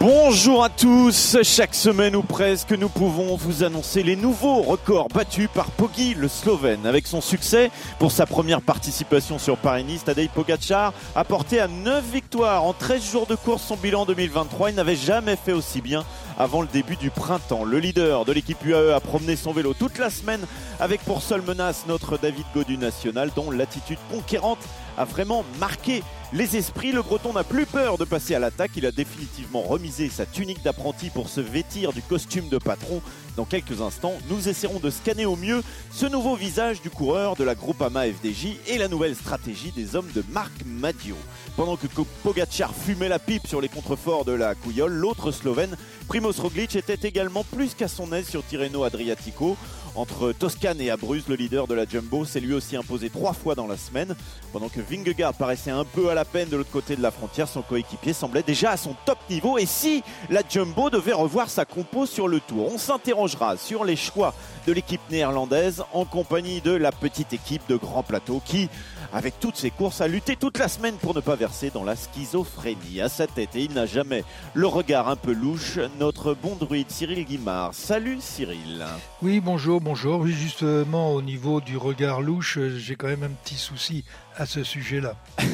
Bonjour à tous, chaque semaine ou presque nous pouvons vous annoncer les nouveaux records battus par Poggi le Slovène. Avec son succès pour sa première participation sur Paris-Nice, Tadej Pogacar a porté à 9 victoires en 13 jours de course son bilan 2023. Il n'avait jamais fait aussi bien avant le début du printemps. Le leader de l'équipe UAE a promené son vélo toute la semaine avec pour seule menace notre David Godu national dont l'attitude conquérante a vraiment marqué les esprits. Le Breton n'a plus peur de passer à l'attaque. Il a définitivement remisé sa tunique d'apprenti pour se vêtir du costume de patron. Dans quelques instants, nous essaierons de scanner au mieux ce nouveau visage du coureur de la Groupama FDJ et la nouvelle stratégie des hommes de Marc Madio. Pendant que Pogacar fumait la pipe sur les contreforts de la Couillole, l'autre Slovène, Primoz Roglic, était également plus qu'à son aise sur Tirreno Adriatico. Entre Toscane et Abruzzes, le leader de la Jumbo s'est lui aussi imposé trois fois dans la semaine. Pendant que Vingegaard paraissait un peu à la peine de l'autre côté de la frontière, son coéquipier semblait déjà à son top niveau. Et si la Jumbo devait revoir sa compo sur le tour? On s'interrogera sur les choix de l'équipe néerlandaise en compagnie de la petite équipe de Grand Plateau qui, avec toutes ses courses, a lutté toute la semaine pour ne pas verser dans la schizophrénie. À sa tête, et il n'a jamais le regard un peu louche, notre bon druide Cyril Guimard. Salut Cyril. Oui, bonjour, bonjour. Justement, au niveau du regard louche, j'ai quand même un petit souci à ce sujet-là.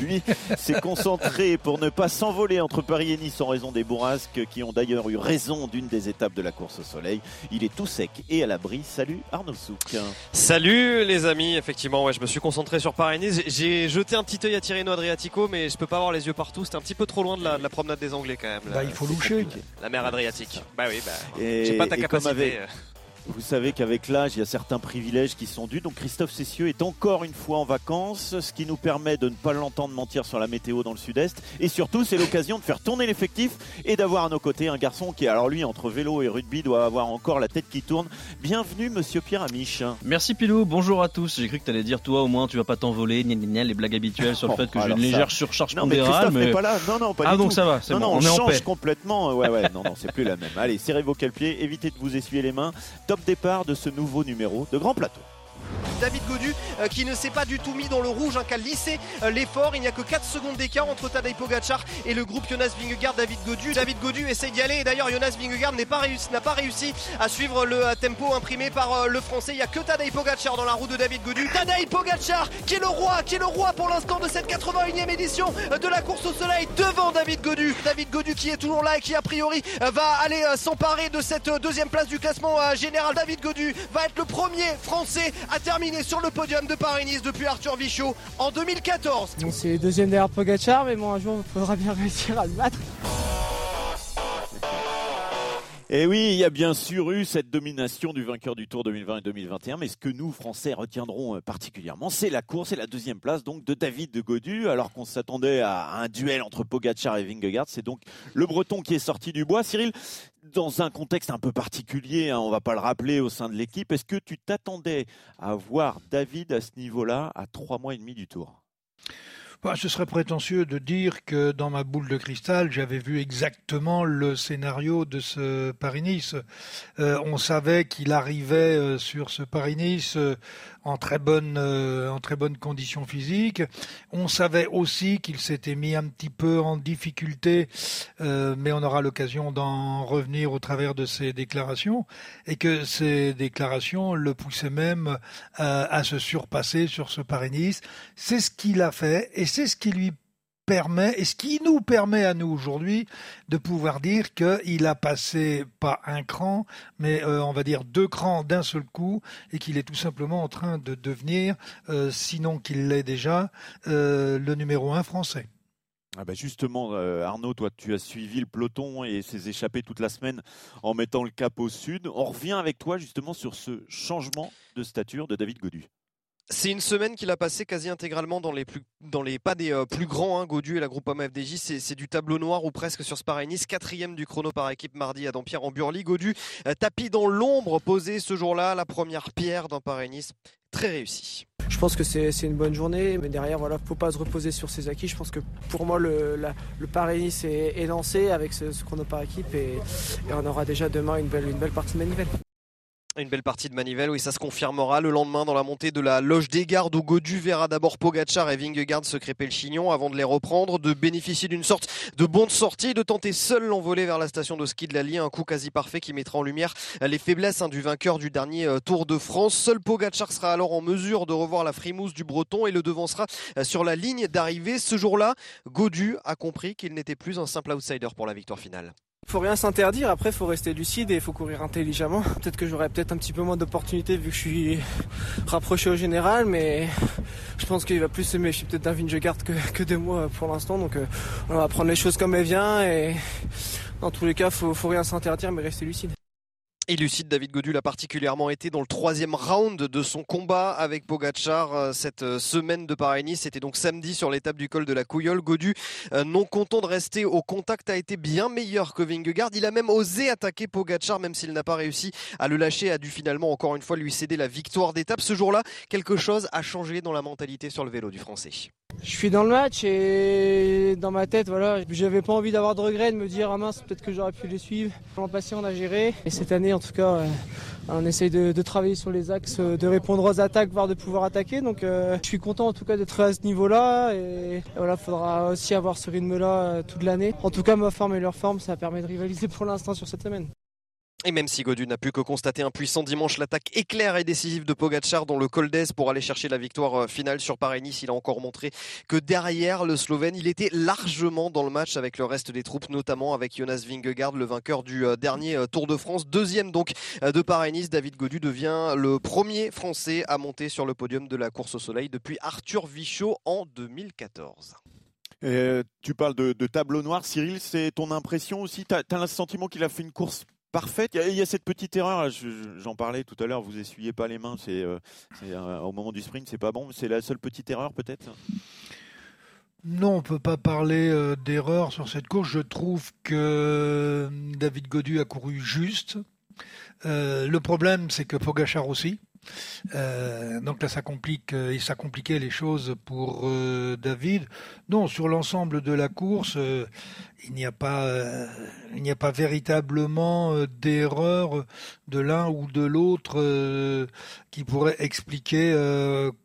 Lui s'est concentré pour ne pas s'envoler entre Paris et Nice en raison des bourrasques qui ont d'ailleurs eu raison d'une des étapes de la course au soleil. Il est tout sec et à l'abri. Salut Arnaud Souk. Salut les amis, effectivement, ouais, je me suis concentré sur Paris Nice. J'ai jeté un petit œil à Tirreno Adriatico, mais je peux pas avoir les yeux partout. C'était un petit peu trop loin de la, promenade des Anglais quand même. Bah, il faut loucher. La mer Adriatique. Bah oui, bah. J'ai pas ta capacité. Vous savez qu'avec l'âge, il y a certains privilèges qui sont dus. Donc Christophe Cessieux est encore une fois en vacances, ce qui nous permet de ne pas l'entendre mentir sur la météo dans le sud-est. Et surtout, c'est l'occasion de faire tourner l'effectif et d'avoir à nos côtés un garçon qui, alors lui, entre vélo et rugby, doit avoir encore la tête qui tourne. Bienvenue, monsieur Pierre Amiche. Merci Pilou, bonjour à tous. J'ai cru que tu allais dire, toi au moins, tu vas pas t'envoler, les blagues habituelles sur le fait que j'ai une légère surcharge non, mais Christophe n'est pas là. Non, non, pas ah, du donc ça va, c'est non, bon, non, on, est change en paix. complètement. Ouais, ouais, non, non, c'est plus la même. Allez, serrez vos pieds, évitez de vous essuyer les mains. Top départ de ce nouveau numéro de Grand Plateau. Euh, qui ne s'est pas du tout mis dans le rouge, hein, qui lissé euh, l'effort. Il n'y a que 4 secondes d'écart entre Tadej et le groupe Jonas Vingegaard, David Godu. David Godu essaie d'y aller et d'ailleurs Jonas Vingegaard n'a pas, réussi, à suivre le euh, tempo imprimé par le français. Il n'y a que Tadej Pogacar dans la roue de David Godu. Tadej Pogacar qui est le roi, qui est le roi pour l'instant de cette 81e édition de la course au soleil devant David Godu. David Godu qui est toujours là et qui a priori va aller s'emparer de cette deuxième place du classement général. David Godu va être le premier français à terminer sur le podium de Paris-Nice depuis Arthur Vichot en 2014. Bon, c'est deuxième derrière Pogacar, mais bon, un jour, il faudra bien réussir à le battre. Et oui, il y a bien sûr eu cette domination du vainqueur du Tour 2020 et 2021, mais ce que nous, Français, retiendrons euh, particulièrement, c'est la course et la deuxième place donc de David de Godu, alors qu'on s'attendait à un duel entre Pogacar et Vingegaard. C'est donc le Breton qui est sorti du bois. Cyril, dans un contexte un peu particulier, hein, on va pas le rappeler au sein de l'équipe, est-ce que tu t'attendais à voir David à ce niveau-là à trois mois et demi du Tour? Bah, ce serait prétentieux de dire que dans ma boule de cristal, j'avais vu exactement le scénario de ce Paris-Nice. Euh, on savait qu'il arrivait euh, sur ce Paris-Nice euh, en très bonne en très bonne condition physique. On savait aussi qu'il s'était mis un petit peu en difficulté, mais on aura l'occasion d'en revenir au travers de ses déclarations et que ces déclarations le poussaient même à se surpasser sur ce Paris-Nice. C'est ce qu'il a fait et c'est ce qui lui permet et ce qui nous permet à nous aujourd'hui de pouvoir dire qu'il a passé pas un cran, mais euh, on va dire deux crans d'un seul coup et qu'il est tout simplement en train de devenir, euh, sinon qu'il l'est déjà, euh, le numéro un français. Ah bah justement, Arnaud, toi, tu as suivi le peloton et ses échappées toute la semaine en mettant le cap au sud. On revient avec toi justement sur ce changement de stature de David Godu. C'est une semaine qu'il a passé quasi intégralement dans les, plus, pas des euh, plus grands, hein, Godu et la Groupama FDJ. C'est du tableau noir ou presque sur Spa Nice, quatrième du chrono par équipe mardi à Dampierre en Burly. Godu, euh, tapis dans l'ombre, posé ce jour-là, la première pierre dans Paris-Nice très réussi. Je pense que c'est une bonne journée, mais derrière, voilà, faut pas se reposer sur ses acquis. Je pense que pour moi, le, Paris-Nice est, lancé avec ce, chrono par équipe et, on aura déjà demain une belle, une belle partie de manivelle. Une belle partie de Manivelle, oui, ça se confirmera le lendemain dans la montée de la loge des gardes où Godu verra d'abord Pogachar et Vingegaard se crêper le chignon avant de les reprendre, de bénéficier d'une sorte de bonne sortie de tenter seul l'envolée vers la station de ski de la un coup quasi parfait qui mettra en lumière les faiblesses hein, du vainqueur du dernier euh, Tour de France. Seul Pogachar sera alors en mesure de revoir la frimousse du Breton et le devancera euh, sur la ligne d'arrivée. Ce jour-là, Godu a compris qu'il n'était plus un simple outsider pour la victoire finale. Faut rien s'interdire, après faut rester lucide et faut courir intelligemment. Peut-être que j'aurais peut-être un petit peu moins d'opportunités vu que je suis rapproché au général, mais je pense qu'il va plus se méfier peut-être d'un Vingegaard que, que de moi pour l'instant. Donc euh, on va prendre les choses comme elles viennent et dans tous les cas faut, faut rien s'interdire mais rester lucide. Et lucide, David Godul a particulièrement été dans le troisième round de son combat avec Pogachar euh, cette euh, semaine de Paris-Nice. C'était donc samedi sur l'étape du col de la Couillole. Godu, euh, non content de rester au contact, a été bien meilleur que Vingegaard. Il a même osé attaquer Pogachar, même s'il n'a pas réussi à le lâcher, a dû finalement encore une fois lui céder la victoire d'étape. Ce jour-là, quelque chose a changé dans la mentalité sur le vélo du Français. Je suis dans le match et dans ma tête, voilà, j'avais pas envie d'avoir de regrets, de me dire ah mince, peut-être que j'aurais pu les suivre. L'an passé, on a géré et cette année, en tout cas, euh, on essaye de, travailler sur les axes, euh, de répondre aux attaques, voire de pouvoir attaquer. Donc, euh, je suis content en tout cas d'être à ce niveau-là et, voilà, faudra aussi avoir ce rythme-là toute l'année. En tout cas, ma forme et leur forme, ça permet de rivaliser pour l'instant sur cette semaine. Et même si Godu n'a pu que constater un puissant dimanche, l'attaque éclair et décisive de Pogacar dans le Col d'Aise pour aller chercher la victoire euh, finale sur Paris-Nice, il a encore montré que derrière le Slovène, il était largement dans le match avec le reste des troupes, notamment avec Jonas Vingegaard, le vainqueur du euh, dernier euh, Tour de France. Deuxième donc de Paris-Nice, David Godu devient le premier Français à monter sur le podium de la course au soleil depuis Arthur Vichot en 2014. tu parles de, tableau noir, Cyril, c'est ton impression aussi? Tu le sentiment qu'il a fait une course parfaite. Il y, a, cette petite erreur, j'en parlais tout à l'heure, vous essuyez pas les mains, c'est euh, euh, au moment du sprint, c'est pas bon. C'est la seule petite erreur peut-être? Non, on peut pas parler euh, d'erreur sur cette course. Je trouve que David Godu a couru juste. le problème, c'est que Pogachar aussi. donc là, ça complique et ça compliquait les choses pour David. Non, sur l'ensemble de la course, il n'y a pas, euh, il n'y a pas véritablement euh, d'erreur de l'un ou de l'autre euh, qui pourrait expliquer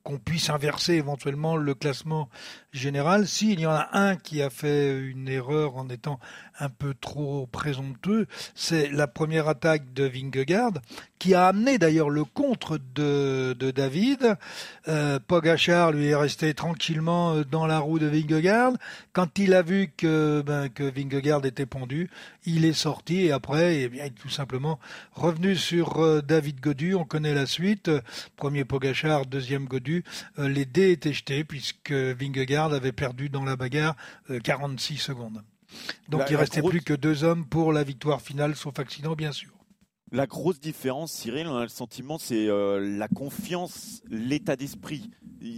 qu'on puisse inverser éventuellement le classement général. Si il y en a un qui a fait une erreur en étant un peu trop présomptueux, c'est la première attaque de Vingegaard qui a amené d'ailleurs le contre de, de David. Pogachar lui est resté tranquillement dans la roue de Vingegaard quand il a vu que, ben, que Vingegaard était pendu, il est sorti et après, eh bien, il est tout simplement revenu sur euh, David Godu. On connaît la suite. Premier Pogachar, deuxième Godu. Euh, les dés étaient jetés puisque Vingegaard avait perdu dans la bagarre 46 euh, secondes. Donc il restait plus que deux hommes pour la victoire finale, sauf accident bien sûr. La grosse différence, Cyril, on a le sentiment, c'est la confiance, l'état d'esprit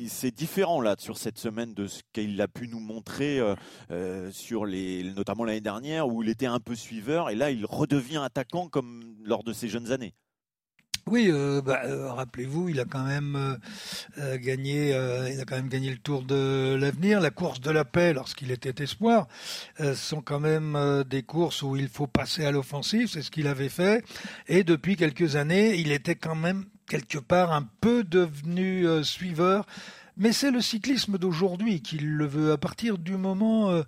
c'est différent là sur cette semaine de ce qu'il a pu nous montrer euh, euh, sur les, notamment l'année dernière où il était un peu suiveur et là il redevient attaquant comme lors de ses jeunes années. Oui, euh, bah, rappelez-vous, il a quand même gagné, il a quand même gagné le Tour de l'avenir, la course de la paix lorsqu'il était espoir. sont quand même des courses où il faut passer à l'offensive, c'est ce qu'il avait fait. Et depuis quelques années, il était quand même quelque part un peu devenu euh, suiveur mais c'est le cyclisme d'aujourd'hui qui le veut. À partir du moment euh,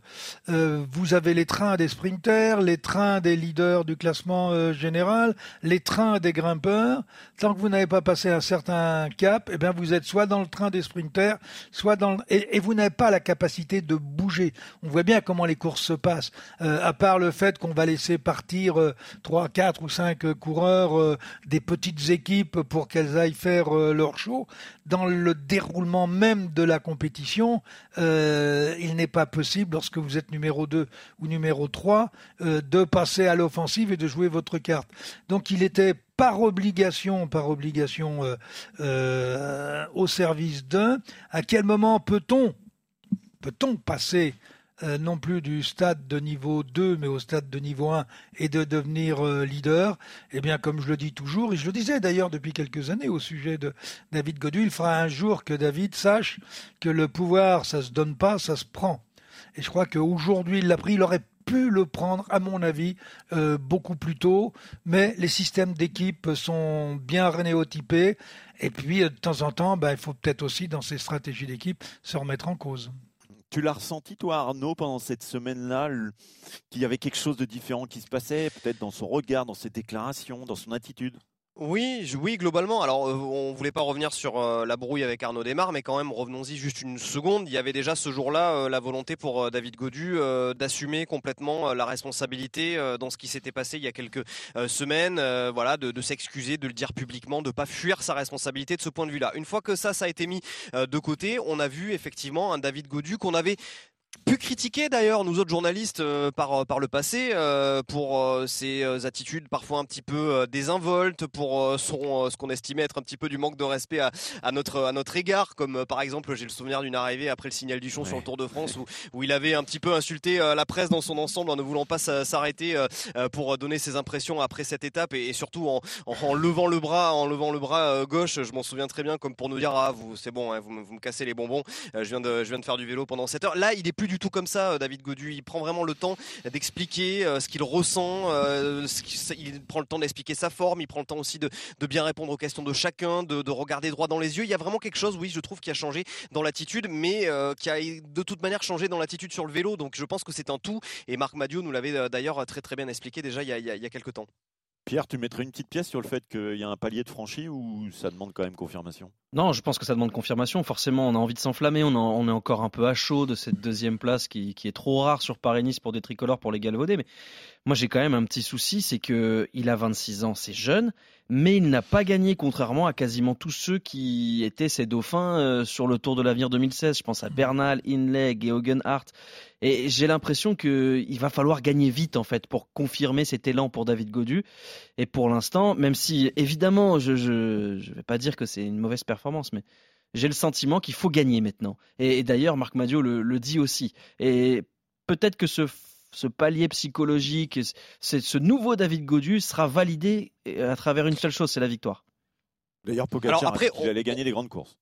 euh, vous avez les trains des sprinters, les trains des leaders du classement euh, général, les trains des grimpeurs, tant que vous n'avez pas passé un certain cap, eh bien vous êtes soit dans le train des sprinters, soit dans le... et, vous n'avez pas la capacité de bouger. On voit bien comment les courses se passent. à part le fait qu'on va laisser partir trois, quatre ou cinq coureurs des petites équipes pour qu'elles aillent faire leur show, dans le déroulement même de la compétition, euh, il n'est pas possible, lorsque vous êtes numéro 2 ou numéro 3, euh, de passer à l'offensive et de jouer votre carte. Donc il était par obligation, par obligation euh, au service d'un. À quel moment peut-on peut-on passer euh, non plus du stade de niveau 2, mais au stade de niveau 1 et de devenir euh, leader, eh bien, comme je le dis toujours, et je le disais d'ailleurs depuis quelques années au sujet de David Godu, il fera un jour que David sache que le pouvoir, ça se donne pas, ça se prend. Et je crois qu'aujourd'hui, il l'a pris, il aurait pu le prendre, à mon avis, euh, beaucoup plus tôt, mais les systèmes d'équipe sont bien rénéotypés. Et puis, de temps en temps, ben, il faut peut-être aussi, dans ces stratégies d'équipe, se remettre en cause. Tu l'as ressenti, toi, Arnaud, pendant cette semaine-là, qu'il y avait quelque chose de différent qui se passait, peut-être dans son regard, dans ses déclarations, dans son attitude? Oui, oui, globalement. Alors, euh, on voulait pas revenir sur euh, la brouille avec Arnaud Desmar, mais quand même, revenons-y juste une seconde. Il y avait déjà ce jour-là euh, la volonté pour David Godu d'assumer complètement la responsabilité dans ce qui s'était passé il y a quelques semaines. voilà, de, de s'excuser, de le dire publiquement, de pas fuir sa responsabilité de ce point de vue-là. Une fois que ça, ça a été mis de côté, on a vu effectivement un David Godu qu'on avait pu critiquer d'ailleurs nous autres journalistes euh, par euh, par le passé euh, pour ses attitudes parfois un petit peu désinvoltes pour son ce qu'on estimait être un petit peu du manque de respect à, à notre à notre égard comme par exemple j'ai le souvenir d'une arrivée après le signal du Chon sur le Tour de France où, où il avait un petit peu insulté la presse dans son ensemble en ne voulant pas s'arrêter pour donner ses impressions après cette étape et, surtout en, en, levant le bras en levant le bras gauche. Je m'en souviens très bien comme pour nous dire ah vous c'est bon hein, vous, vous, me cassez les bonbons je viens de je viens de faire du vélo pendant 7 heures. Là il est plus du tout comme ça, euh, David Godu. Il prend vraiment le temps d'expliquer euh, ce qu'il ressent. Euh, il prend le temps d'expliquer sa forme. Il prend le temps aussi de, bien répondre aux questions de chacun, de, regarder droit dans les yeux. Il y a vraiment quelque chose, oui, je trouve, qui a changé dans l'attitude, mais qui a de toute manière changé dans l'attitude sur le vélo. Donc je pense que c'est un tout. Et Marc Madio nous l'avait d'ailleurs très très bien expliqué déjà il y a, il y a quelques temps. Pierre, tu mettrais une petite pièce sur le fait qu'il y a un palier de franchi ou ça demande quand même confirmation? Non, je pense que ça demande confirmation. Forcément, on a envie de s'enflammer. On, est encore un peu à chaud de cette deuxième place qui, est trop rare sur Paris-Nice pour des tricolores, pour les galvaudés. Mais moi, j'ai quand même un petit souci, c'est qu'il a 26 ans, c'est jeune, mais il n'a pas gagné, contrairement à quasiment tous ceux qui étaient ses dauphins euh, sur le Tour de l'Avenir 2016. Je pense à Bernal, Inley, Geoghegan Hart. Et j'ai l'impression qu'il va falloir gagner vite, en fait, pour confirmer cet élan pour David Godu. Et pour l'instant, même si, évidemment, je ne vais pas dire que c'est une mauvaise performance, mais j'ai le sentiment qu'il faut gagner maintenant. Et, d'ailleurs, Marc Madio le, le dit aussi. Et peut-être que ce ce palier psychologique, ce nouveau David Godu sera validé à travers une seule chose, c'est la victoire. D'ailleurs, Pogacar, après, il allait gagner des grandes courses.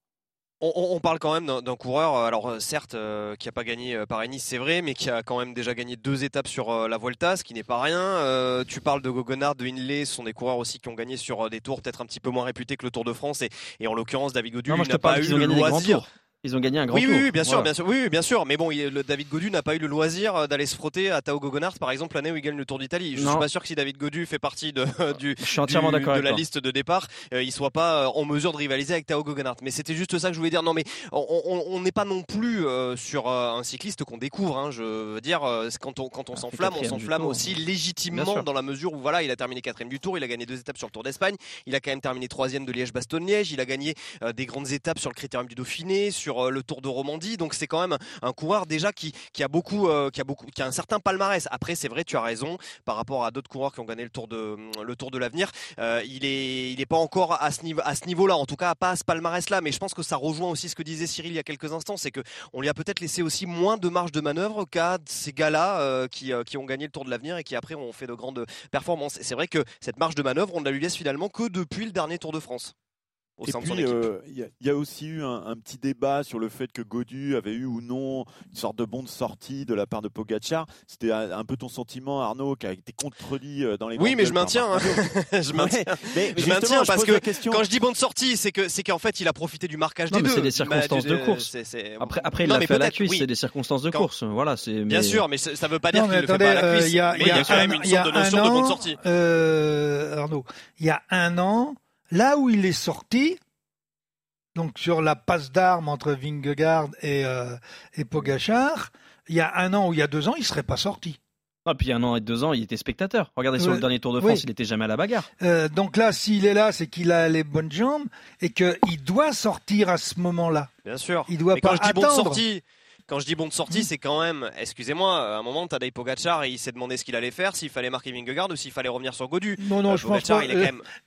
On, parle quand même d'un coureur, euh, alors euh, certes, euh, qui n'a pas gagné Paris-Nice, c'est vrai, mais qui a quand même déjà gagné deux étapes sur la Vuelta, ce qui n'est pas rien. tu parles de Gogonard, de Inley, ce sont des coureurs aussi qui ont gagné sur des tours peut-être un petit peu moins réputés que le Tour de France, et, en l'occurrence, David Godu n'a pas eu le loisir. Ils ont gagné un grand oui, tour. Oui, bien sûr, bien sûr. Oui, bien sûr. Mais bon, le David Godu n'a pas eu le loisir euh, d'aller se frotter à Tao Gogonart, par exemple, l'année où il gagne le Tour d'Italie. Je ne suis pas sûr que si David Godu fait partie de, du, je suis entièrement d'accord de la liste de départ, euh, il soit pas euh, en mesure de rivaliser avec Tao Gogonart. Mais c'était juste ça que je voulais dire. Non, mais on n'est pas non plus sur un cycliste qu'on découvre. Hein. Je veux dire, quand on, quand on ah, s'enflamme, on s'enflamme aussi légitimement dans la mesure où voilà, il a terminé quatrième du Tour, il a gagné deux étapes sur le Tour d'Espagne, il a quand même terminé troisième de Liège-Bastogne-Liège, il a gagné des grandes étapes sur le Critérium du Dauphiné, sur le Tour de Romandie Donc c'est quand même un coureur déjà qui, a beaucoup, euh, qui a beaucoup, qui a un certain palmarès. Après, c'est vrai, tu as raison par rapport à d'autres coureurs qui ont gagné le Tour de de l'avenir. Euh, il est, il pas encore à ce niveau, à ce niveau-là. En tout cas, pas à ce palmarès-là. Mais je pense que ça rejoint aussi ce que disait Cyril il y a quelques instants, c'est que on lui a peut-être laissé aussi moins de marge de manœuvre qu'à ces gars-là euh, qui, ont gagné le Tour de l'avenir et qui après ont fait de grandes performances. C'est vrai que cette marge de manœuvre, on ne la lui laisse finalement que depuis le dernier Tour de France et puis, euh, Il y, a aussi eu un, petit débat sur le fait que Godu avait eu ou non une sorte de bonne sortie de la part de Pogachar. C'était un, peu ton sentiment, Arnaud, qui a été contredit euh, dans les. Oui, mais je maintiens. Hein. je maintiens. Mais, je maintiens parce que quand je dis bonne sortie, c'est que c'est qu'en fait il a profité du marquage des deux. C'est des circonstances de course. Après, après, il a fait à la cuisse. C'est des circonstances de course. Voilà, c'est. Bien sûr, mais ça veut pas dire qu'il le fait pas à la cuisse. Il y a quand même une sorte de notion de bonne sortie. Euh, Arnaud, il y a un an Là où il est sorti, donc sur la passe d'armes entre Vingegaard et, euh, et Pogachar, il y a un an ou il y a deux ans, il serait pas sorti. Ah, puis un an et deux ans, il était spectateur. Regardez sur le dernier Tour de France, il n'était jamais à la bagarre. Euh, donc là, s'il est là, c'est qu'il a les bonnes jambes et qu'il doit sortir à ce moment-là. Bien sûr. Il doit pas quand je dis attendre. sortie, quand je dis bon de sortie, mm. c'est quand même, excusez-moi, à un moment, Tadej Pogacar, il s'est demandé ce qu'il allait faire, s'il fallait marquer Vingegaard ou s'il fallait revenir sur Godu. Non, non, je pense pas.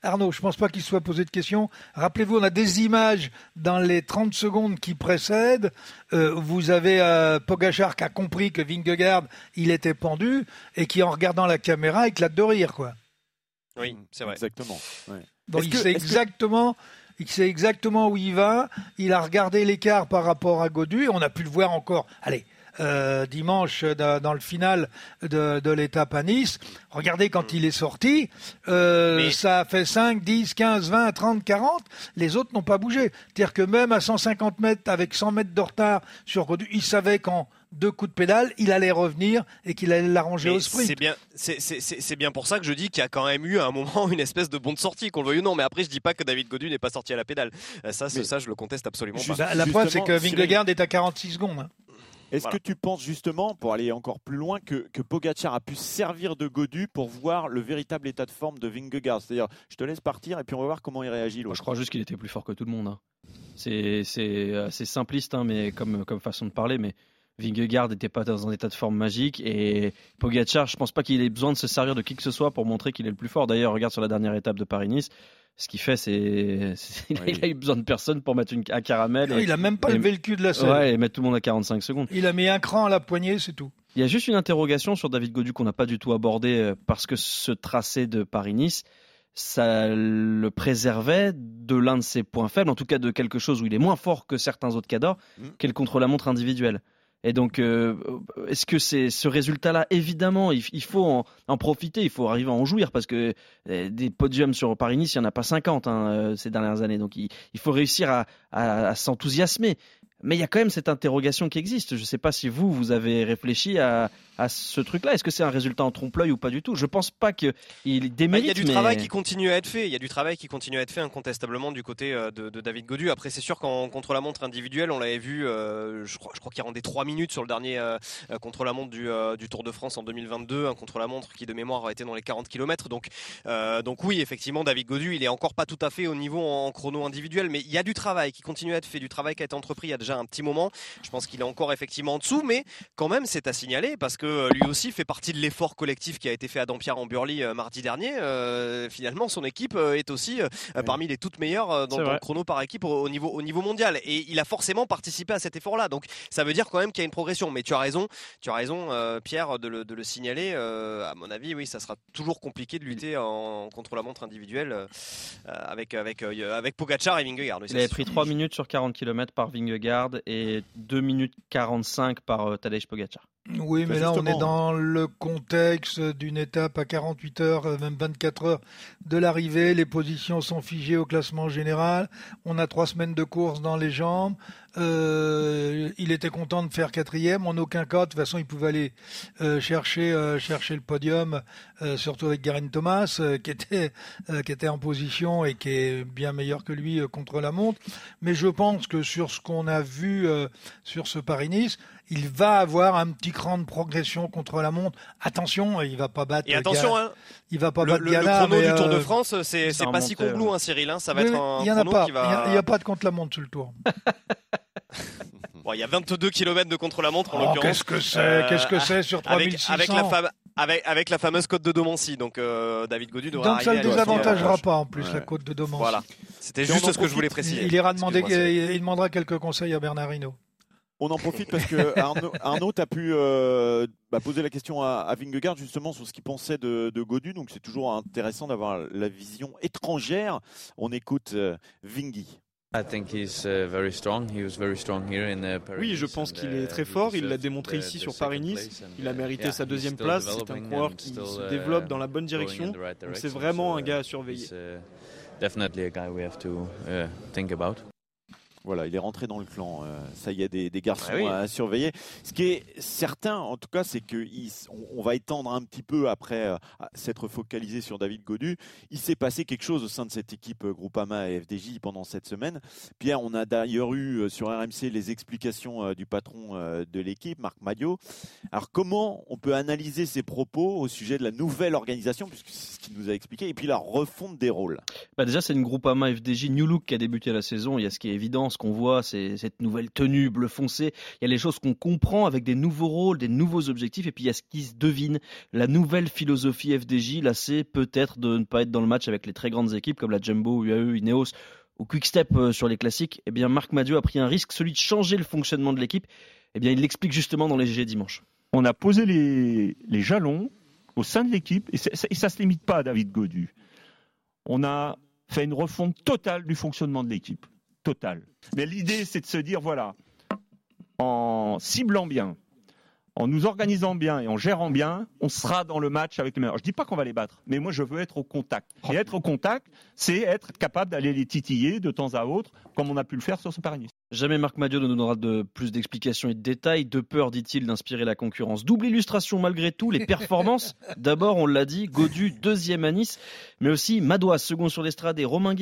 Arnaud, je pense pas qu'il soit posé de questions. Rappelez-vous, on a des images dans les 30 secondes qui précèdent. vous avez Pogacar qui a compris que Vingegaard, il était pendu et qui, en regardant la caméra, éclate de rire, quoi. Oui, c'est vrai. Exactement. Donc il sait exactement. Il sait exactement où il va. Il a regardé l'écart par rapport à Godu. On a pu le voir encore. Allez, euh, dimanche dans le final de, l'étape à Nice. Regardez quand il est sorti, euh, ça a fait 5, 10, 15, 20, 30, 40. Les autres n'ont pas bougé. C'est-à-dire que même à 150 mètres, avec 100 mètres de retard sur Godu, il savait quand deux coups de pédale, il allait revenir et qu'il allait l'arranger au sprint. C'est bien, c'est bien pour ça que je dis qu'il y a quand même eu à un moment une espèce de bonne sortie, qu'on le veuille ou non. Mais après, je dis pas que David Godu n'est pas sorti à la pédale. Euh, ça, ça, je le conteste absolument pas. La preuve, c'est que Vingegaard est à 46 secondes. Hein. Est-ce que tu penses justement, pour aller encore plus loin, que, que Pogacar a pu servir de Godu pour voir le véritable état de forme de Vingegaard? C'est-à-dire, je te laisse partir et puis on va voir comment il réagit. je crois juste qu'il était plus fort que tout le monde. Hein. C'est assez simpliste, hein, mais comme, comme façon de parler, mais Vingegaard n'était pas dans un état de forme magique et Pogacar, je pense pas qu'il ait besoin de se servir de qui que ce soit pour montrer qu'il est le plus fort. D'ailleurs, regarde sur la dernière étape de Paris-Nice, ce qu'il fait, c'est il a eu besoin de personne pour mettre une, un caramel. il a même pas levé le cul de la selle. Ouais, et mettre tout le monde à 45 secondes. Il a mis un cran à la poignée, c'est tout. Il y a juste une interrogation sur David Godu qu'on n'a pas du tout abordé euh, parce que ce tracé de Paris-Nice, ça le préservait de l'un de ses points faibles, en tout cas de quelque chose où il est moins fort que certains autres cadors, mmh. qu'est le contre-la-montre individuel. Et donc, euh, est-ce que c'est ce résultat-là Évidemment, il, faut en, profiter, il faut arriver à en jouir parce que euh, des podiums sur Paris-Nice, il n'y en a pas 50 hein, euh, ces dernières années. Donc, il, faut réussir à s'enthousiasmer. Mais il y a quand même cette interrogation qui existe. Je ne sais pas si vous, vous avez réfléchi à, à ce truc-là. Est-ce que c'est un résultat en trompe-l'œil ou pas du tout? Je ne pense pas qu'il démérite. Bah, il y a du travail qui continue à être fait. Il y a du travail qui continue à être fait incontestablement du côté euh, de, David Godu. Après, c'est sûr qu'en contre-la-montre individuelle, on l'avait vu, euh, je crois, je crois qu'il rendait 3 minutes sur le dernier euh, contre-la-montre du, du, Tour de France en 2022, un contre-la-montre qui de mémoire a été dans les 40 km. Donc, donc oui, effectivement, David Godu, il est encore pas tout à fait au niveau en, en chrono individuel, mais il y a du travail qui continue à être fait, du travail qui a été entrepris il y a déjà un petit moment. Je pense qu'il est encore effectivement en dessous, mais quand même c'est à signaler parce que euh, lui aussi fait partie de l'effort collectif qui a été fait à Dampierre en Burly euh, mardi dernier. Euh, finalement, son équipe est aussi parmi les toutes meilleures dans le chrono par équipe au, niveau, au niveau mondial. Et il a forcément participé à cet effort-là. Donc ça veut dire quand même qu'il y a une progression. Mais tu as raison, tu as raison, Pierre, de le, de le signaler. à mon avis, oui, ça sera toujours compliqué de lutter en, contre la montre individuelle avec avec avec Pogacar et Vingegaard. il avait pris 3 minutes sur 40 km par Vingegaard et 2 minutes 45 par euh, Tadej Pogacar. Oui, mais là, on est dans le contexte d'une étape à 48 heures, euh, même 24 heures de l'arrivée. Les positions sont figées au classement général. On a trois semaines de course dans les jambes. Euh, il était content de faire quatrième. En aucun cas, de toute façon, il pouvait aller euh, chercher euh, chercher le podium, surtout avec Garen Thomas, qui était qui était en position et qui est bien meilleur que lui contre la montre. Mais je pense que sur ce qu'on a vu sur ce Paris-Nice, il va avoir un petit cran de progression contre la montre. Attention, il va pas battre. Et attention, hein, il va pas le, battre le, chrono du Tour de France, c'est pas si conglou, hein, Cyril. Hein, ça va être un il y en a pas. Qui va... Il n'y a, pas de contre la montre sur le Tour. bon, il y a 22 km de contre-la-montre en oh, l'occurrence. Qu'est-ce que c'est euh, Qu'est-ce que c'est sur 3600 avec, avec, la avec, avec la fameuse côte de Domancy. Donc euh, David Godu devra Donc ça ne désavantagera pas en plus la côte de Domancy. Voilà. C'était juste ce que je voulais préciser. Il ira demander, il demandera quelques conseils à Bernard Hinault. On en profite parce que Arnaud, tu as pu euh, bah, poser la question à, Vingegaard justement sur ce qu'il pensait de, Godu. Donc c'est toujours intéressant d'avoir la vision étrangère. On écoute euh, Vingy. Oui, je pense qu'il est uh, très fort. Il l'a démontré ici sur Paris-Nice. Il a uh, mérité sa deuxième place. C'est un coureur qui se développe dans la bonne direction. c'est vraiment un gars à surveiller. Voilà, il est rentré dans le clan. Euh, ça y a des, des garçons ah à surveiller. Ce qui est certain, en tout cas, c'est que on, va étendre un petit peu après euh, s'être focalisé sur David Godu. Il s'est passé quelque chose au sein de cette équipe euh, Groupama et FDJ pendant cette semaine. Pierre, on a d'ailleurs eu sur RMC les explications du patron de l'équipe, Marc Madio. Alors, comment on peut analyser ses propos au sujet de la nouvelle organisation, puisque c'est ce qu'il nous a expliqué, et puis la refonte des rôles? Bah Déjà, c'est une Groupama FDJ New Look qui a débuté la saison. Il y a ce qui est évident ce qu'on voit, c'est cette nouvelle tenue bleu foncé. Il y a les choses qu'on comprend avec des nouveaux rôles, des nouveaux objectifs, et puis il y a ce qui se devine. La nouvelle philosophie FDJ, là, c'est peut-être de ne pas être dans le match avec les très grandes équipes comme la Jumbo, UAE, Ineos ou Quickstep euh, sur les classiques. Eh bien, Marc Madiot a pris un risque, celui de changer le fonctionnement de l'équipe. Eh bien, il l'explique justement dans les GG dimanche. On a posé les, les jalons au sein de l'équipe, et, ça ne se limite pas à David Godu. On a fait une refonte totale du fonctionnement de l'équipe. Totale. Mais l'idée, c'est de se dire, voilà, en ciblant bien, en nous organisant bien et en gérant bien, on sera dans le match avec les meilleurs. Je dis pas qu'on va les battre, mais moi je veux être au contact. Et être au contact, c'est être capable d'aller les titiller de temps à autre, comme on a pu le faire sur ce Paris. Jamais Marc Madiot ne nous donnera de plus d'explications et de détails, de peur, dit-il, d'inspirer la concurrence. Double illustration malgré tout, les performances. D'abord, on l'a dit, Godu, deuxième à Nice, mais aussi Madois, second sur l'estrade, et Romain,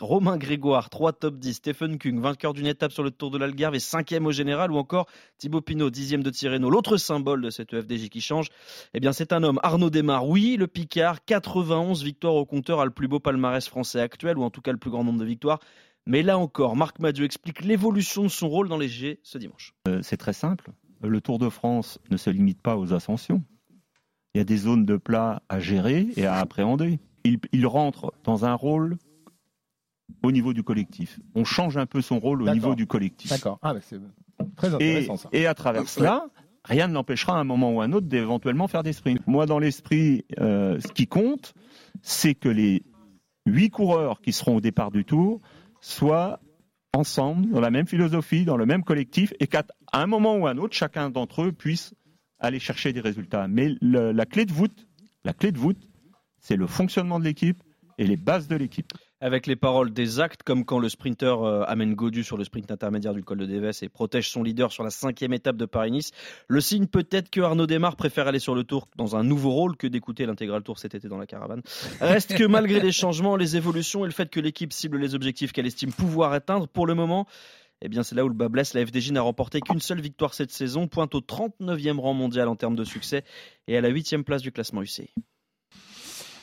Romain Grégoire, trois top 10, Stephen Kung, vainqueur d'une étape sur le Tour de l'Algarve et cinquième au général, ou encore Thibaut Pinot, dixième de Tirreno. L'autre symbole de cette FDJ qui change, eh bien, c'est un homme, Arnaud Desmar. Oui, le Picard, 91 victoires au compteur, a le plus beau palmarès français actuel, ou en tout cas le plus grand nombre de victoires. Mais là encore, Marc Madieu explique l'évolution de son rôle dans les G ce dimanche. Euh, c'est très simple. Le Tour de France ne se limite pas aux ascensions. Il y a des zones de plat à gérer et à appréhender. Il, rentre dans un rôle au niveau du collectif. On change un peu son rôle au niveau du collectif. D'accord. Ah, c'est très intéressant et, ça. Et à travers cela, rien ne l'empêchera à un moment ou à un autre d'éventuellement faire des sprints. Moi, dans l'esprit, euh, ce qui compte, c'est que les huit coureurs qui seront au départ du tour soient ensemble, dans la même philosophie, dans le même collectif, et qu'à un moment ou un autre, chacun d'entre eux puisse aller chercher des résultats. Mais la clé de voûte, la clé de voûte, c'est le fonctionnement de l'équipe et les bases de l'équipe avec les paroles des actes, comme quand le sprinter euh, amène Godu sur le sprint intermédiaire du col de Dévès et protège son leader sur la cinquième étape de Paris-Nice. Le signe peut-être que Arnaud Desmar préfère aller sur le tour dans un nouveau rôle que d'écouter l'intégral tour cet été dans la caravane. Reste que malgré les changements, les évolutions et le fait que l'équipe cible les objectifs qu'elle estime pouvoir atteindre, pour le moment, eh bien, c'est là où le bas blesse. La FDJ n'a remporté qu'une seule victoire cette saison, pointe au 39e rang mondial en termes de succès et à la 8e place du classement UCI.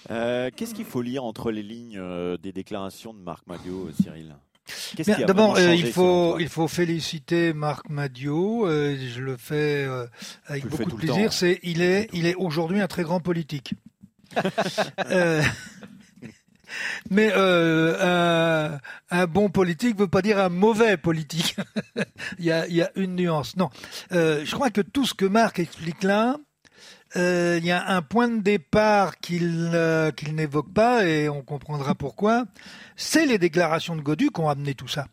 Euh, qu'est-ce qu'il faut lire entre les lignes euh, des déclarations de Marc Madio, Cyril? D'abord, euh, il faut il faut féliciter Marc Madio. je le fais avec beaucoup de plaisir. C'est il est il est aujourd'hui un très grand politique. mais un, un, bon politique veut pas dire un mauvais politique. il, y a, il y a une nuance. Non, je crois que tout ce que Marc explique là, euh, il y a un point de départ qu'il euh, qu'il n'évoque pas et on comprendra pourquoi. C'est les déclarations de Godu qui ont amené tout ça.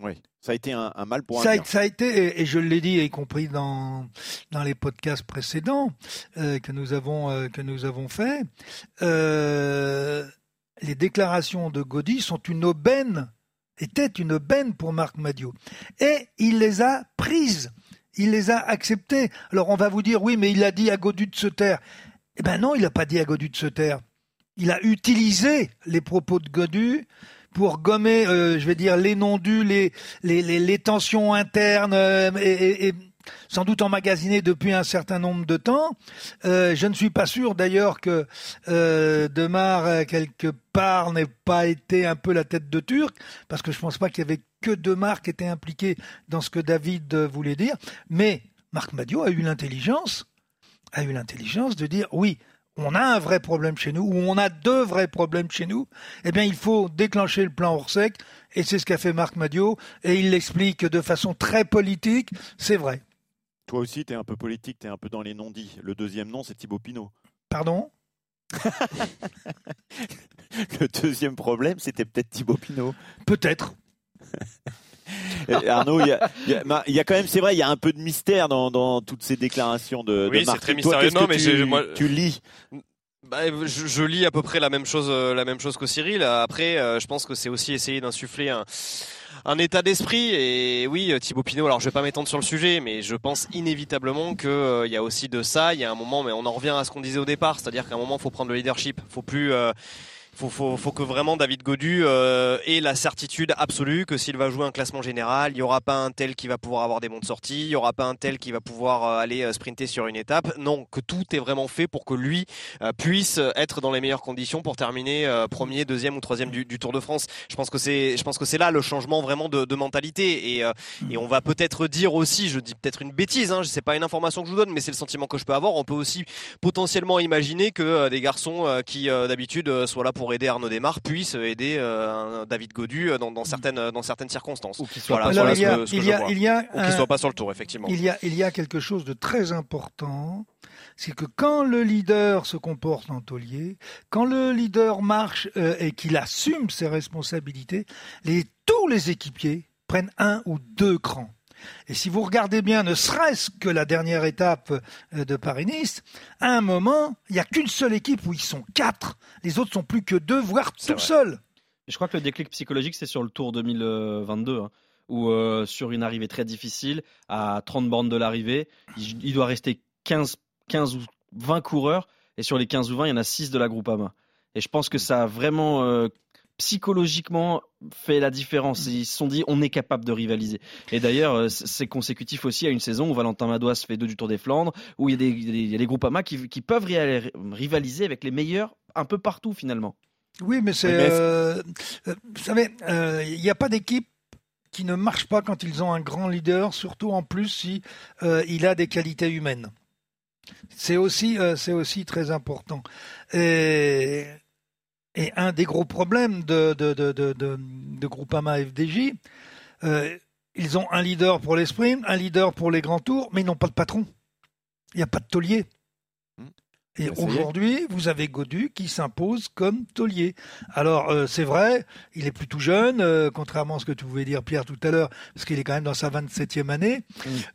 Oui, ça a été un, mal pour un ça, ça a été, et, je l'ai dit, y compris dans dans les podcasts précédents euh, que nous avons que nous avons fait. les déclarations de Gaudy sont une aubaine, étaient une aubaine pour Marc Madio, et il les a prises il les a acceptés. Alors on va vous dire, oui, mais il a dit à Godu de se taire. Eh ben non, il n'a pas dit à Godu de se taire. Il a utilisé les propos de Godu pour gommer, euh, je vais dire, les non-dus, les, les, tensions internes euh, et, sans doute emmagasinées depuis un certain nombre de temps. Euh, je ne suis pas sûr d'ailleurs que Demar, quelque part, n'ait pas été un peu la tête de Turc, parce que je ne pense pas qu'il y avait que deux marques étaient impliquées dans ce que David voulait dire, mais Marc Madio a eu l'intelligence, a eu l'intelligence de dire oui, on a un vrai problème chez nous, ou on a deux vrais problèmes chez nous, eh bien il faut déclencher le plan Orsec, et c'est ce qu'a fait Marc Madio, et il l'explique de façon très politique, c'est vrai. Toi aussi, tu es un peu politique, tu es un peu dans les non-dits. Le deuxième nom, c'est Thibaut Pinot. Pardon? Le deuxième problème, c'était peut-être Thibaut Pinot. Peut-être. Arnaud, il y, a, quand même, c'est vrai, il y a un peu de mystère dans, toutes ces déclarations de, oui, c'est très mystérieux. non, mais tu, moi, tu lis? Bah, je, lis à peu près la même chose, euh, la même chose que Cyril. Après, euh, je pense que c'est aussi essayer d'insuffler un, un état d'esprit. Et oui, Thibaut Pinot. Alors, je vais pas m'étendre sur le sujet, mais je pense inévitablement que euh, y a aussi de ça. Il y a un moment, mais on en revient à ce qu'on disait au départ, c'est-à-dire qu'à un moment, il faut prendre le leadership. Faut plus faut, faut, faut que vraiment David Godu euh, ait la certitude absolue que s'il va jouer un classement général, il n'y aura pas un tel qui va pouvoir avoir des bons de sortie, il n'y aura pas un tel qui va pouvoir euh, aller euh, sprinter sur une étape. Non, que tout est vraiment fait pour que lui euh, puisse être dans les meilleures conditions pour terminer premier, deuxième ou troisième du, du, Tour de France. Je pense que c'est, je pense que c'est là le changement vraiment de, de mentalité. Et, et on va peut-être dire aussi, je dis peut-être une bêtise, hein, c'est pas une information que je vous donne, mais c'est le sentiment que je peux avoir. On peut aussi potentiellement imaginer que des garçons qui d'habitude soient là pour aider Arnaud Desmar puisse aider euh, David Godu euh, dans, dans, certaines dans certaines circonstances. Ou qu'il soit pas il y a, il y a, il y a qu'il soit pas sur le tour effectivement. Il y a il y a quelque chose de très important, c'est que quand le leader se comporte en taulier, quand le leader marche euh, et qu'il assume ses responsabilités, les tous les équipiers prennent un ou deux crans. Et si vous regardez bien, ne serait-ce que la dernière étape euh, de Paris-Nice, à un moment, il n'y a qu'une seule équipe où ils sont quatre. Les autres sont plus que deux, voire tout seuls. Je crois que le déclic psychologique, c'est sur le Tour 2022. Hein, où euh, sur une arrivée très difficile, à 30 bornes de l'arrivée, il, doit rester 15, 15 ou 20 coureurs, et sur les 15 ou 20, il y en a 6 de la Groupama. Et je pense que ça a vraiment euh, psychologiquement fait la différence. Ils se sont dit on est capable de rivaliser. Et d'ailleurs, euh, c'est consécutif aussi à une saison où Valentin Madouas fait deux du Tour des Flandres, où il y a des, il y a des groupes AMA qui, qui peuvent rivaliser avec les meilleurs un peu partout finalement. Oui, mais c'est. Euh, euh, vous savez, il n'y a pas d'équipe qui ne marche pas quand ils ont un grand leader, surtout en plus si il a des qualités humaines. C'est aussi, c'est aussi très important. Et et un des gros problèmes de, de, de, Groupama FDJ, euh, ils ont un leader pour les sprints, un leader pour les grands tours, mais ils n'ont pas de patron. Il n'y a pas de taulier. Et aujourd'hui, vous avez Godu qui s'impose comme taulier. Alors, euh, c'est vrai, il est plutôt jeune, euh, contrairement à ce que tu pouvais dire, Pierre, tout à l'heure, parce qu'il est quand même dans sa 27e année.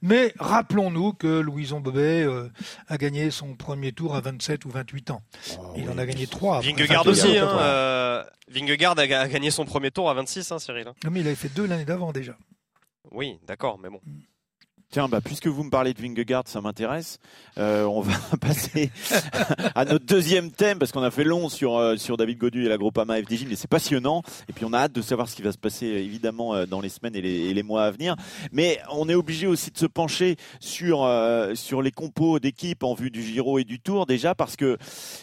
Mais rappelons-nous que Louison Bobet euh, a gagné son premier tour à 27 ou 28 ans. Oh, il en a gagné trois. Vingegaard aussi. Hein, Vingegaard a, gagné son premier tour à 26, hein, Cyril. Non, mais il avait fait deux l'année d'avant déjà. Oui, d'accord, mais bon. Mm. Tiens, bah, puisque vous me parlez de Vingegaard, ça m'intéresse. Euh, on va passer à notre deuxième thème parce qu'on a fait long sur euh, sur David Godu et la Groupama FDJ, mais c'est passionnant. Et puis on a hâte de savoir ce qui va se passer évidemment euh, dans les semaines et les, mois à venir. Mais on est obligé aussi de se pencher sur sur les compos d'équipe en vue du Giro et du Tour déjà parce que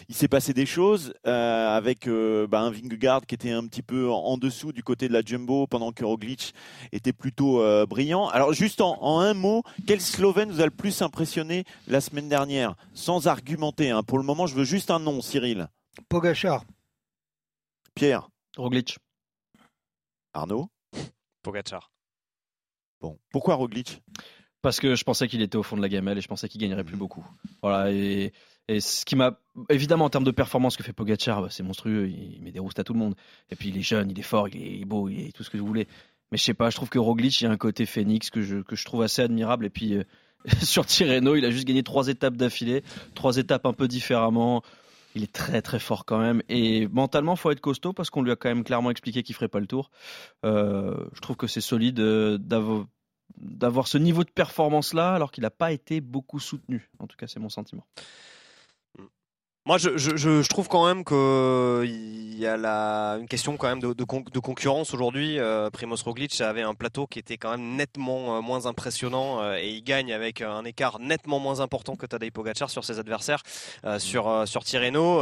il s'est passé des choses avec bah, un Vingegaard qui était un petit peu en, dessous du côté de la Jumbo pendant que Roglic était plutôt brillant. Alors juste en un mot quel Slovène vous a le plus impressionné la semaine dernière Sans argumenter. Hein. Pour le moment, je veux juste un nom, Cyril. Pogachar. Pierre. Roglic. Arnaud. Pogachar. Bon. Pourquoi Roglic? Parce que je pensais qu'il était au fond de la gamelle et je pensais qu'il gagnerait plus beaucoup. Voilà. Et, ce qui m'a. Évidemment, en termes de performance que fait Pogachar, bah, c'est monstrueux. Il met des roustes à tout le monde. Et puis, il est jeune, il est fort, il est beau, il est tout ce que vous voulez. Mais je sais pas, je trouve que Roglic, il y a un côté phénix que je, que je trouve assez admirable. Et puis euh, sur Tirreno, il a juste gagné trois étapes d'affilée, trois étapes un peu différemment. Il est très très fort quand même. Et mentalement, faut être costaud parce qu'on lui a quand même clairement expliqué qu'il ferait pas le tour. Euh, je trouve que c'est solide euh, d'avoir ce niveau de performance là alors qu'il n'a pas été beaucoup soutenu. En tout cas, c'est mon sentiment. Moi, je, trouve quand même qu'il y a la, une question quand même de, de, concurrence aujourd'hui. Euh, Primoz Roglic avait un plateau qui était quand même nettement euh, moins impressionnant euh, et il gagne avec un écart nettement moins important que Tadej Pogacar sur ses adversaires euh, sur sur Tirreno.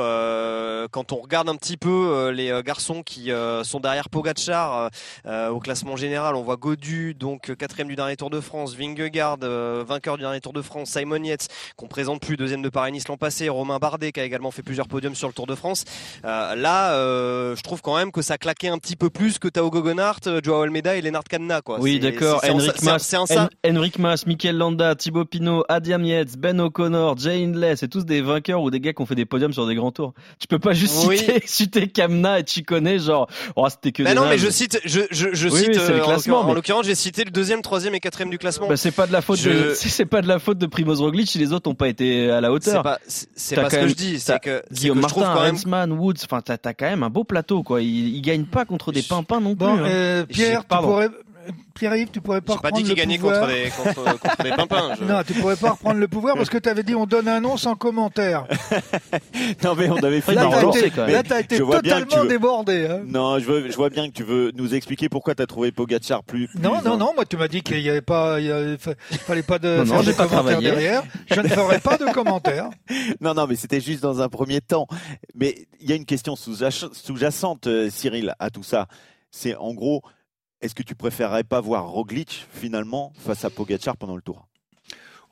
quand on regarde un petit peu les garçons qui sont derrière Pogacar au classement général, on voit Godu donc quatrième du dernier Tour de France, Vingegaard vainqueur du dernier Tour de France, Simon Yates qu'on présente plus deuxième de Paris-Nice l'an passé, Romain Bardet qui a également fait plusieurs podiums sur le Tour de France. Euh, là, euh, je trouve quand même que ça claquait un petit peu plus que Tao Gogonart, euh, Joao Almeida et Lennart Kanna. Quoi. Oui, d'accord. Henrik Mas, Henrik Mas, Mikel Landa, Thibaut Pinot, Adiam Yates, Ben O'Connor, Jay Hindley, c'est tous des vainqueurs ou des gars qui ont fait des podiums sur des grands tours. Tu peux pas juste citer, citer Kamna et Chikone, genre, oh, c'était que bah non, mais je cite, je, je, je cite, le classement, en, l'occurrence, j'ai cité le deuxième, troisième et quatrième du classement. Bah, c'est pas de la faute de, c'est pas de la faute de Primoz Roglic si les autres ont pas été à la hauteur. C'est pas, pas ce que je dis, c'est que, Guillaume Martin, Woods, enfin t'as as quand même un beau plateau quoi. Ils, gagnent pas contre des pimpins non plus. Bon, hein. euh, Pierre, tu pourrais, Pierre-Yves, tu pourrais pas J'ai pas dit qu'il le gagnait pouvoir. contre des, contre, pimpins. je- Non, tu pourrais pas reprendre le pouvoir parce que tu avais dit on donne un nom sans commentaire. Non, mais on avait fait Là, t'as été, mais là, t'as été je vois bien que tu totalement veux- débordé. hein. Non, je, veux- je vois bien que tu veux nous expliquer pourquoi tu as trouvé Pogacar plus. plus Non, non, un- non, moi tu m'as dit qu'il y avait pas, il y avait- fa- fallait pas de Non, faire pas commentaires travaillé. derrière. Je ne ferai pas de commentaires. Non, non, mais c'était juste dans un premier temps. Mais il y a une question sous-jacente, euh, Cyril, à tout ça. C'est en gros, est-ce que tu préférerais pas voir Roglic finalement face à Pogacar pendant le tour?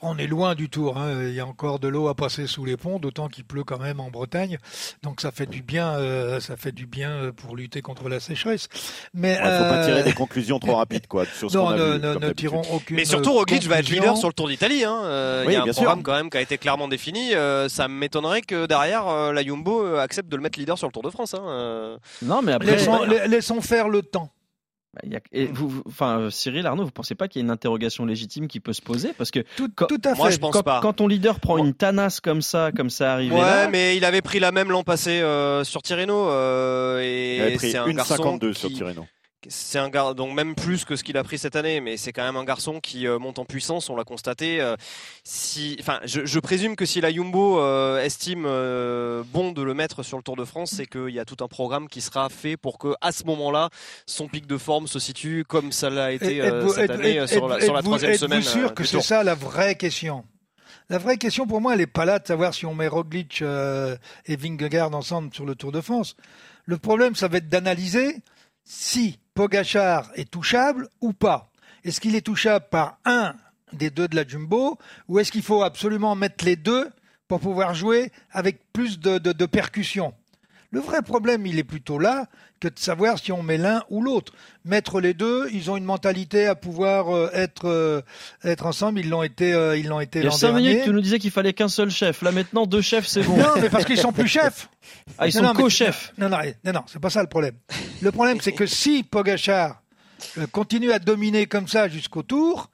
On est loin du tour. hein. Il y a encore de l'eau à passer sous les ponts, d'autant qu'il pleut quand même en Bretagne. Donc ça fait du bien, euh, ça fait du bien euh, pour lutter contre la sécheresse. Mais Il ne faut pas tirer euh, des conclusions trop rapides, quoi, sur ce non, qu'on a ne, vu, ne- tirons aucune. Mais surtout, Roglic va être leader sur le Tour d'Italie. Hein. Euh, Il Oui, y a un sûr. programme quand même qui a été clairement défini. Euh, ça m'étonnerait que derrière, euh, la Jumbo accepte de le mettre leader sur le Tour de France. Hein. Euh, Non, mais après. Laissons, la- laissons faire le temps. Bah, il y a- et vous, vous- enfin, Cyril Arnaud, vous pensez pas qu'il y a une interrogation légitime qui peut se poser? Parce que Tout, Quand- tout à Moi, fait. je pense quand, pas. quand ton leader prend une tanasse comme ça, comme ça arrivé Ouais, là, mais il avait pris la même l'an passé euh, sur Tirreno. euh, Il avait et pris c'est un une garçon 52 qui- sur Tirreno. C'est un gar... donc même plus que ce qu'il a pris cette année, mais c'est quand même un garçon qui euh, monte en puissance. On l'a constaté. euh, si, enfin, je, je présume que si la Jumbo euh, estime euh, bon de le mettre sur le Tour de France, c'est qu'il y a tout un programme qui sera fait pour que à ce moment-là, son pic de forme se situe comme ça l'a été Êtes-vous- cette êtes- année êtes- sur la, sur la êtes-vous- troisième êtes-vous semaine. sûr euh, que c'est ça la vraie question? La vraie question pour moi, elle n'est pas là de savoir si on met Roglic et Vingegaard ensemble sur le Tour de France. Le problème, ça va être d'analyser si Pogachar est touchable ou pas. Est-ce qu'il est touchable par un des deux de la Jumbo ou est-ce qu'il faut absolument mettre les deux pour pouvoir jouer avec plus de, de, de percussion? Le vrai problème, il est plutôt là que de savoir si on met l'un ou l'autre. Mettre les deux, ils ont une mentalité à pouvoir euh, être euh, être ensemble. Ils l'ont été, euh, ils l'ont été il y a l'an 5 dernier. minutes, tu nous disais qu'il fallait qu'un seul chef. Là maintenant, deux chefs, c'est bon. Non, mais parce qu'ils sont plus chefs. Ah, ils Non, sont co-chefs. Non, non, non, non, c'est pas ça le problème. Le problème, c'est que si Pogachar continue à dominer comme ça jusqu'au tour,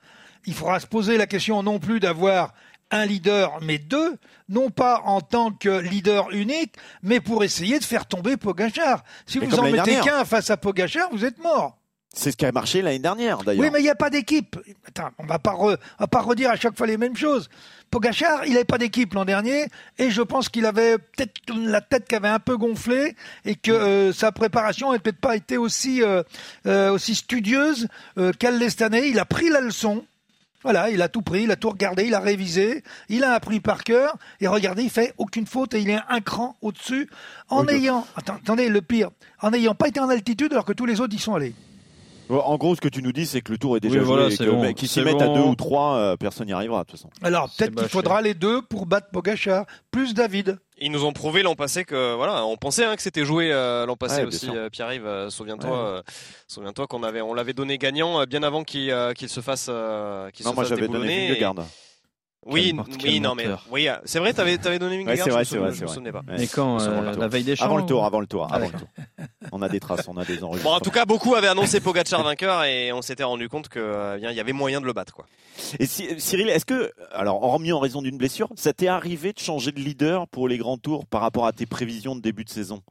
il faudra se poser la question non plus d'avoir un leader, mais deux, non pas en tant que leader unique, mais pour essayer de faire tomber Pogachar. Si Mais vous en mettez qu'un face à Pogachar, vous êtes mort. C'est ce qui a marché l'année dernière, d'ailleurs. Oui, mais il n'y a pas d'équipe. Attends, on va pas re- on va pas redire à chaque fois les mêmes choses. Pogachar, il n'avait pas d'équipe l'an dernier, et je pense qu'il avait peut-être la tête qui avait un peu gonflé, et que euh, sa préparation n'a peut-être pas été aussi euh, euh, aussi studieuse euh, qu'elle l'est cette année. Il a pris la leçon. Voilà, il a tout pris, il a tout regardé, il a révisé, il a appris par cœur, et regardez, il fait aucune faute et il est un cran au-dessus, en ayant, attends, attendez, le pire, en n'ayant pas été en altitude alors que tous les autres y sont allés. En gros, ce que tu nous dis, c'est que le tour est déjà Oui, joué. voilà, et c'est que bon. mec, Qui s'y mettent à deux ou trois, euh, personne n'y arrivera, de toute façon. Alors peut-être qu'il faudra les deux pour battre Pogachar, plus David. Ils nous ont prouvé l'an passé que voilà, on pensait hein, que c'était joué euh, l'an passé Ouais, aussi. euh, Pierre-Yves, euh, souviens-toi, souviens-toi qu'on avait, on l'avait donné gagnant bien avant qu'il se fasse, qu'il Non, se moi fasse j'avais donné déboulonner. Vingegaard. Oui, non mais oui, euh, c'est vrai, t'avais avais donné Vingegaard. Ouais, c'est vrai, je c'est me vrai, je me vrai. souvenais pas. Mais quand Avant euh, le tour. La veille des champs Avant le tour, avant le tour, Ah, avant le tour. On a des traces, on a des enregistrements. Bon, en tout cas, beaucoup avaient annoncé Pogacar vainqueur et on s'était rendu compte que euh, bien, il y avait moyen de le battre quoi. Et si- Cyril, est-ce que, alors, hormis en raison d'une blessure, ça t'est arrivé de changer de leader pour les grands tours par rapport à tes prévisions de début de saison?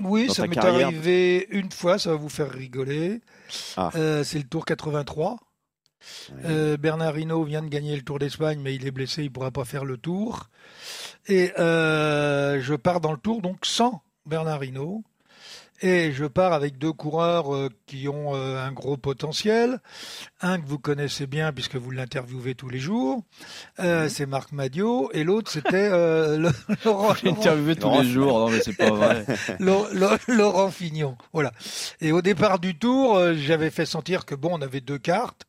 Oui, Dans ça m'est arrivé une fois, ça va vous faire rigoler. Ah. Euh, c'est le Tour 83. Euh, Bernard Hinault vient de gagner le Tour d'Espagne, mais il est blessé, il ne pourra pas faire le Tour. Et euh, je pars dans le Tour donc sans Bernard Hinault. Et je pars avec deux coureurs euh, qui ont euh, un gros potentiel. Un que vous connaissez bien puisque vous l'interviewez tous les jours, euh, c'est Marc Madio. Et l'autre, c'était euh, Laurent, J'ai interviewé tous les jours, non mais c'est pas vrai. Laurent- Laurent- Laurent Fignon. Voilà. Et au départ du tour, j'avais fait sentir que bon, on avait deux cartes,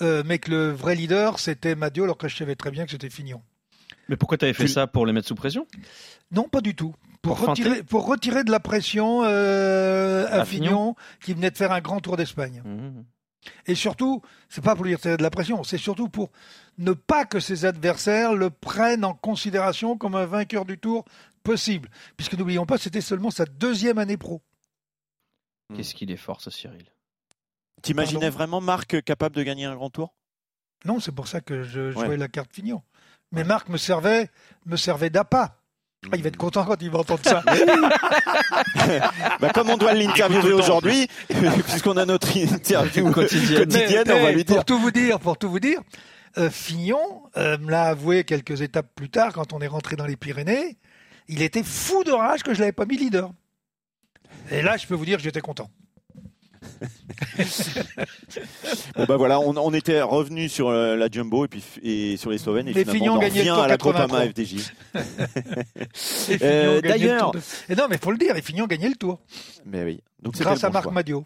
euh, mais que le vrai leader, c'était Madio, alors que je savais très bien que c'était Fignon. Mais pourquoi t'avais fait ça pour les mettre sous pression? Non, pas du tout. Pour, Pour retirer, feinter pour retirer de la pression euh, à, À Fignon, Fignon qui venait de faire un grand tour d'Espagne. Mmh. Et surtout, c'est pas pour lui retirer de la pression, c'est surtout pour ne pas que ses adversaires le prennent en considération comme un vainqueur du tour possible. Puisque n'oublions pas, c'était seulement sa deuxième année pro. Qu'est-ce qu'il est fort ce Cyril? T'imaginais vraiment Marc capable de gagner un grand tour? Non, c'est pour ça que je jouais Ouais. la carte Fignon. Mais Marc me servait, me servait d'appât. Ah, il va être content quand il va entendre ça. bah, comme on doit l'interviewer aujourd'hui, puisqu'on a notre interview quotidienne, on va lui dire. Pour tout vous dire, pour tout vous dire, euh, Fignon euh, me l'a avoué quelques étapes plus tard quand on est rentré dans les Pyrénées. Il était fou de rage que je l'avais pas mis leader. Et là, je peux vous dire que j'étais content. bon bah voilà, on, on était revenu sur euh, la Jumbo et puis et sur les Slovènes et les finalement on revient à la Groupama FDJ. euh, D'ailleurs, de... et non mais faut le dire, les Fignon gagné le Tour. Mais oui. Donc grâce à Marc Madio.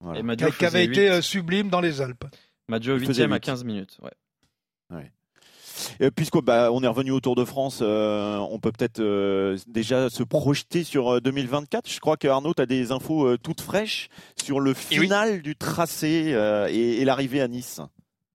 Voilà. Et Madio qui avait 8. été euh, sublime dans les Alpes. Madio 8 à 15 minutes. Ouais. Puisqu'on bah, on est revenu au Tour de France, euh, on peut peut-être euh, déjà se projeter sur 2024. Euh, Je crois que Arnaud, tu as des infos euh, toutes fraîches sur le final oui. du tracé euh, et, et l'arrivée à Nice.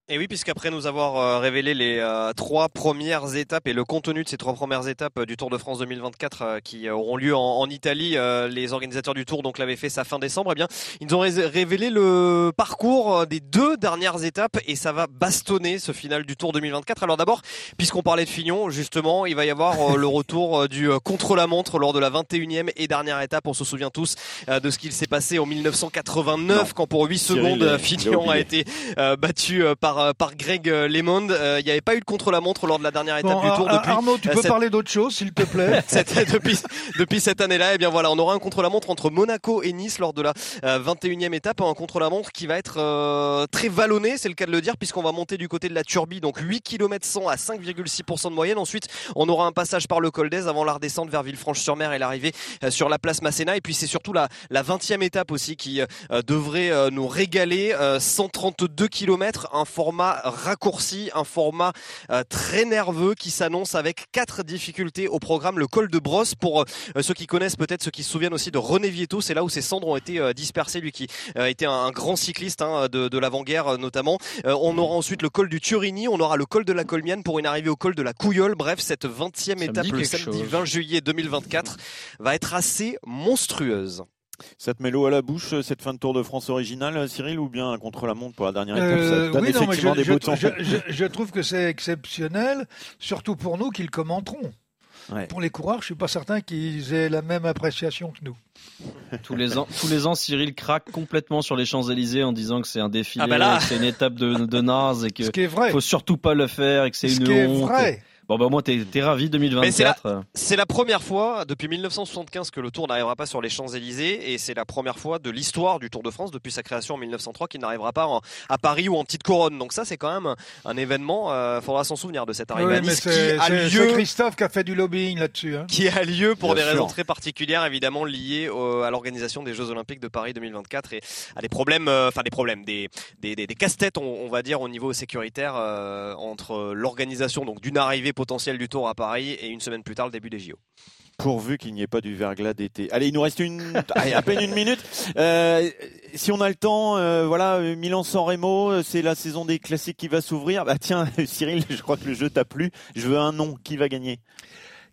Et oui, puisqu'après nous avoir euh, révélé les euh, trois premières étapes et le contenu de ces trois premières étapes euh, du Tour de France 2024 euh, qui auront lieu en, en Italie, les organisateurs du Tour donc l'avaient fait ça fin décembre. Eh bien, ils nous ont révélé le parcours des deux dernières étapes et ça va bastonner ce final du Tour 2024. Alors d'abord, puisqu'on parlait de Fignon, justement, il va y avoir le retour du contre-la-montre lors de la 21e et dernière étape. On se souvient tous de ce qu'il s'est passé en 1989 non. quand pour 8 secondes Fignon a été battu par par, par Greg Lemond. Il n'y avait pas eu de contre-la-montre lors de la dernière étape bon, du Tour. Depuis, Arnaud, tu peux cette... parler d'autre chose, s'il te plaît cette, depuis, depuis cette année-là, et eh bien voilà, on aura un contre-la-montre entre Monaco et Nice lors de la euh, 21e étape, un contre-la-montre qui va être euh, très vallonné, c'est le cas de le dire, puisqu'on va monter du côté de la Turbie, donc 8 km 100 à 5,6% de moyenne. Ensuite, on aura un passage par le col d'Aise avant la redescente vers Villefranche-sur-Mer et l'arrivée euh, sur la place Masséna. Et puis c'est surtout la, la 20e étape aussi qui devrait nous régaler, 132 km, un format raccourci, un format euh, très nerveux qui s'annonce avec quatre difficultés au programme. Le col de Brosse, pour euh, ceux qui connaissent peut-être, ceux qui se souviennent aussi de René Vieto, c'est là où ses cendres ont été euh, dispersées, lui qui était un, un, grand cycliste hein, de, de l'avant-guerre notamment. on aura ensuite le col du Turini, on aura le col de la Colmienne pour une arrivée au col de la Couillole. Bref, cette 20e étape le samedi chose. 20 juillet 2024 va être assez monstrueuse. Ça te met l'eau à la bouche, cette fin de Tour de France originale, Cyril, ou bien contre la montre pour la dernière étape euh, ça Oui, non, mais je, des je, je, je, trouve que c'est exceptionnel, surtout pour nous qui le commenterons. Ouais. Pour les coureurs, je suis pas certain qu'ils aient la même appréciation que nous. tous les ans, tous les ans, Cyril craque complètement sur les Champs Élysées en disant que c'est un défilé, ah bah que c'est une étape de, de naze et que Ce qui est vrai. faut surtout pas le faire et que c'est Ce une qui est honte. vrai. Bon bah moi t'es es ravi 2024. C'est la, la, première fois depuis 1975 que le Tour n'arrivera pas sur les Champs Élysées et c'est la première fois de l'histoire du Tour de France depuis sa création en 1903 qu'il n'arrivera pas en, à Paris ou en petite couronne. Donc ça c'est quand même un, un événement. Euh, faudra s'en souvenir de cette arrivée oui, à Nice qui a lieu. Christophe qui a fait du lobbying là-dessus. Hein. Qui a lieu pour Bien des sûr. raisons très particulières évidemment liées au, à l'organisation des Jeux Olympiques de Paris 2024 et à des problèmes, enfin euh, des problèmes, des des, des, des casse-têtes on, on, va dire au niveau sécuritaire euh, entre l'organisation donc d'une arrivée potentielle du Tour à Paris et une semaine plus tard le début des JO. Pourvu qu'il n'y ait pas du verglas d'été. Allez, il nous reste une, allez, à peine une minute. Euh, si on a le temps, euh, voilà, Milan-San Remo, c'est la saison des classiques qui va s'ouvrir. Bah tiens, Cyril, je crois que le jeu t'a plu. Je veux un nom. Qui va gagner?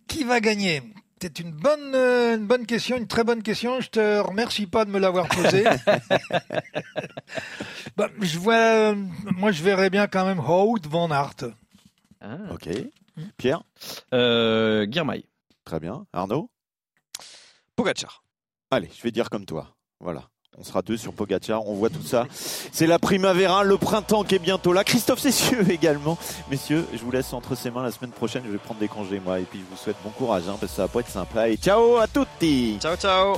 Qui va gagner? C'est une bonne, euh, une bonne question, une très bonne question. Je te remercie pas de me l'avoir posée. bah, je vois, euh, moi, je verrais bien quand même Hout Van Aert. Ah. Ok. Pierre euh, Guirmail. Très bien. Arnaud Pogacar. Allez, je vais dire comme toi. Voilà. On sera deux sur Pogacar, on voit tout ça. C'est la primavera, le printemps qui est bientôt là. Christophe Cessieux également. Messieurs, je vous laisse entre ses mains la semaine prochaine. Je vais prendre des congés moi et puis je vous souhaite bon courage hein, parce que ça va pas être simple. Allez, ciao à tutti. Ciao ciao.